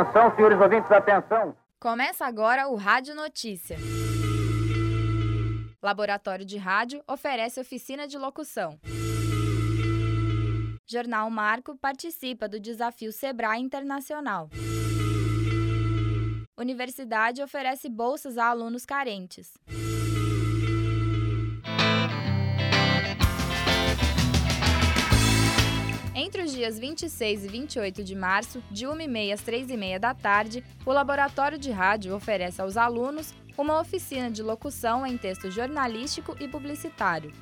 Atenção, senhores ouvintes, atenção. Começa agora o Rádio Notícia. Laboratório de Rádio oferece oficina de locução. Jornal Marco participa do desafio Sebrae Internacional. Universidade oferece bolsas a alunos carentes. Entre os dias 26 e 28 de março, de 1h30 às 3h30 da tarde, o Laboratório de Rádio oferece aos alunos uma oficina de locução em texto jornalístico e publicitário.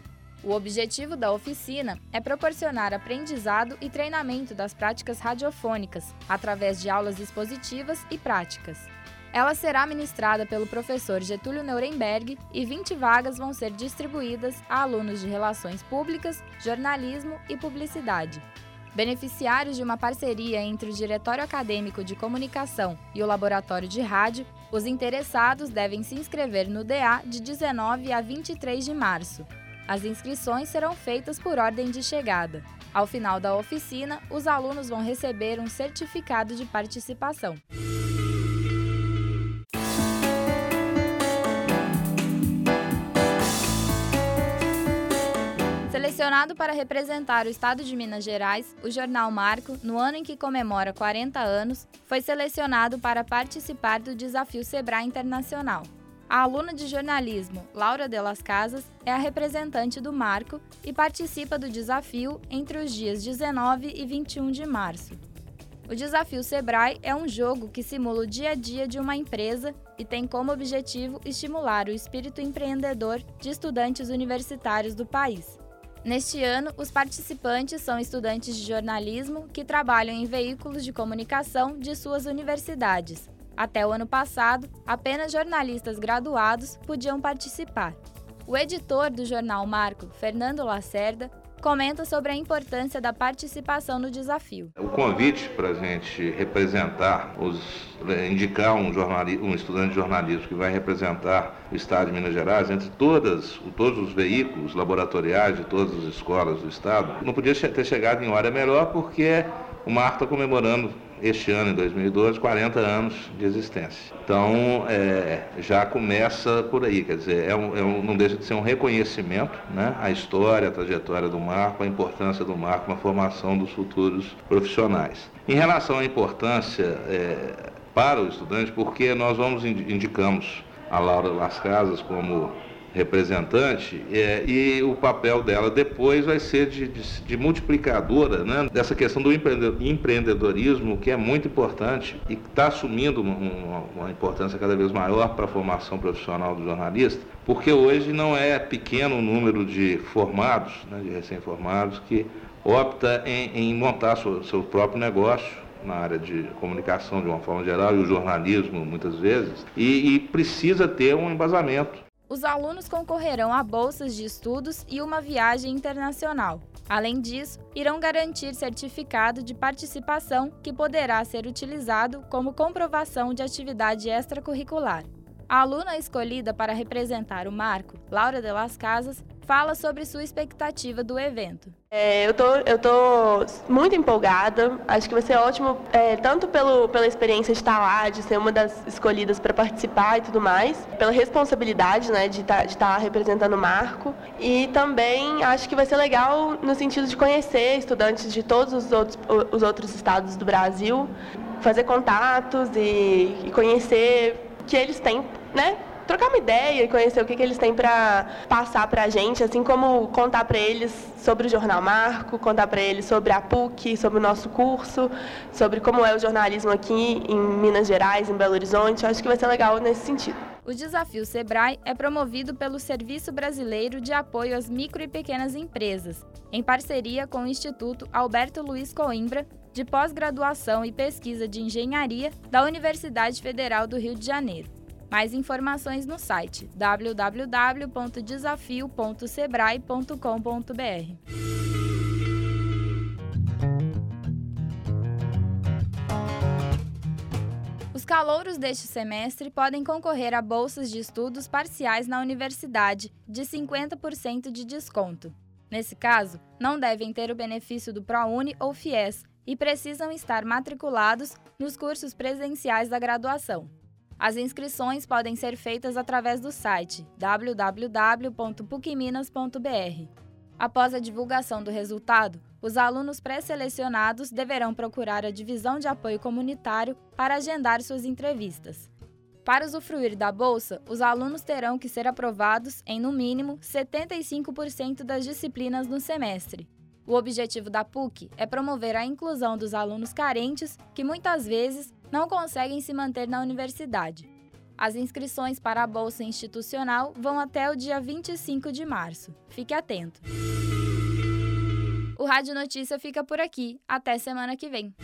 O objetivo da oficina é proporcionar aprendizado e treinamento das práticas radiofônicas, através de aulas expositivas e práticas. Ela será ministrada pelo professor Getúlio Nuremberg e 20 vagas vão ser distribuídas a alunos de Relações Públicas, Jornalismo e Publicidade. Beneficiários de uma parceria entre o Diretório Acadêmico de Comunicação e o Laboratório de Rádio, os interessados devem se inscrever no DA de 19 a 23 de março. As inscrições serão feitas por ordem de chegada. Ao final da oficina, os alunos vão receber um certificado de participação. Selecionado para representar o estado de Minas Gerais, o jornal Marco, no ano em que comemora 40 anos, foi selecionado para participar do desafio Sebrae Internacional. A aluna de jornalismo, Laura de las Casas, é a representante do Marco e participa do desafio entre os dias 19 e 21 de março. O desafio Sebrae é um jogo que simula o dia a dia de uma empresa e tem como objetivo estimular o espírito empreendedor de estudantes universitários do país. Neste ano, os participantes são estudantes de jornalismo que trabalham em veículos de comunicação de suas universidades. Até o ano passado, apenas jornalistas graduados podiam participar. O editor do jornal Marco, Fernando Lacerda, comenta sobre a importância da participação no desafio. O convite para a gente representar, os, indicar um, um estudante de jornalismo que vai representar o Estado de Minas Gerais, entre todas, todos os veículos laboratoriais de todas as escolas do Estado, não podia ter chegado em hora melhor porque o Marco está comemorando este ano, em 2012, 40 anos de existência. Então, é, já começa por aí, quer dizer, é um, é um, não deixa de ser um reconhecimento né, à história, à trajetória do Marco, a importância do Marco na formação dos futuros profissionais. Em relação à importância é, para o estudante, porque nós vamos indicamos a Laura Las Casas como representante é, e o papel dela depois vai ser de, de, de multiplicadora né, dessa questão do empreendedorismo que é muito importante e está assumindo uma, uma, importância cada vez maior para a formação profissional do jornalista, porque hoje não é pequeno o número de formados, né, de recém-formados, que opta em, em montar seu, seu próprio negócio na área de comunicação de uma forma geral e o jornalismo muitas vezes e, e precisa ter um embasamento os alunos concorrerão a bolsas de estudos e uma viagem internacional. Além disso, irão garantir certificado de participação que poderá ser utilizado como comprovação de atividade extracurricular. A aluna escolhida para representar o marco, Laura de las Casas, fala sobre sua expectativa do evento. É, eu tô, eu tô muito empolgada. Acho que vai ser ótimo, é, tanto pelo, pela experiência de estar lá, de ser uma das escolhidas para participar e tudo mais, pela responsabilidade, né, de tá, estar tá representando o Marco. E também acho que vai ser legal no sentido de conhecer estudantes de todos os outros, os outros estados do Brasil, fazer contatos e, e conhecer que eles têm, né, trocar uma ideia e conhecer o que, que eles têm para passar para a gente, assim como contar para eles sobre o Jornal Marco, contar para eles sobre a PUC, sobre o nosso curso, sobre como é o jornalismo aqui em Minas Gerais, em Belo Horizonte. Acho que vai ser legal nesse sentido. O desafio Sebrae é promovido pelo Serviço Brasileiro de Apoio às Micro e Pequenas Empresas, em parceria com o Instituto Alberto Luiz Coimbra, de pós-graduação e pesquisa de engenharia da Universidade Federal do Rio de Janeiro. Mais informações no site www.desafio.sebrae.com.br. Os calouros deste semestre podem concorrer a bolsas de estudos parciais na universidade de 50% de desconto. Nesse caso, não devem ter o benefício do ProUni ou FIES e precisam estar matriculados nos cursos presenciais da graduação. As inscrições podem ser feitas através do site www.pucminas.br. Após a divulgação do resultado, os alunos pré-selecionados deverão procurar a divisão de apoio comunitário para agendar suas entrevistas. Para usufruir da bolsa, os alunos terão que ser aprovados em, no mínimo, 75% das disciplinas no semestre. O objetivo da PUC é promover a inclusão dos alunos carentes que muitas vezes não conseguem se manter na universidade. As inscrições para a bolsa institucional vão até o dia 25 de março. Fique atento. O Rádio Notícia fica por aqui. Até semana que vem.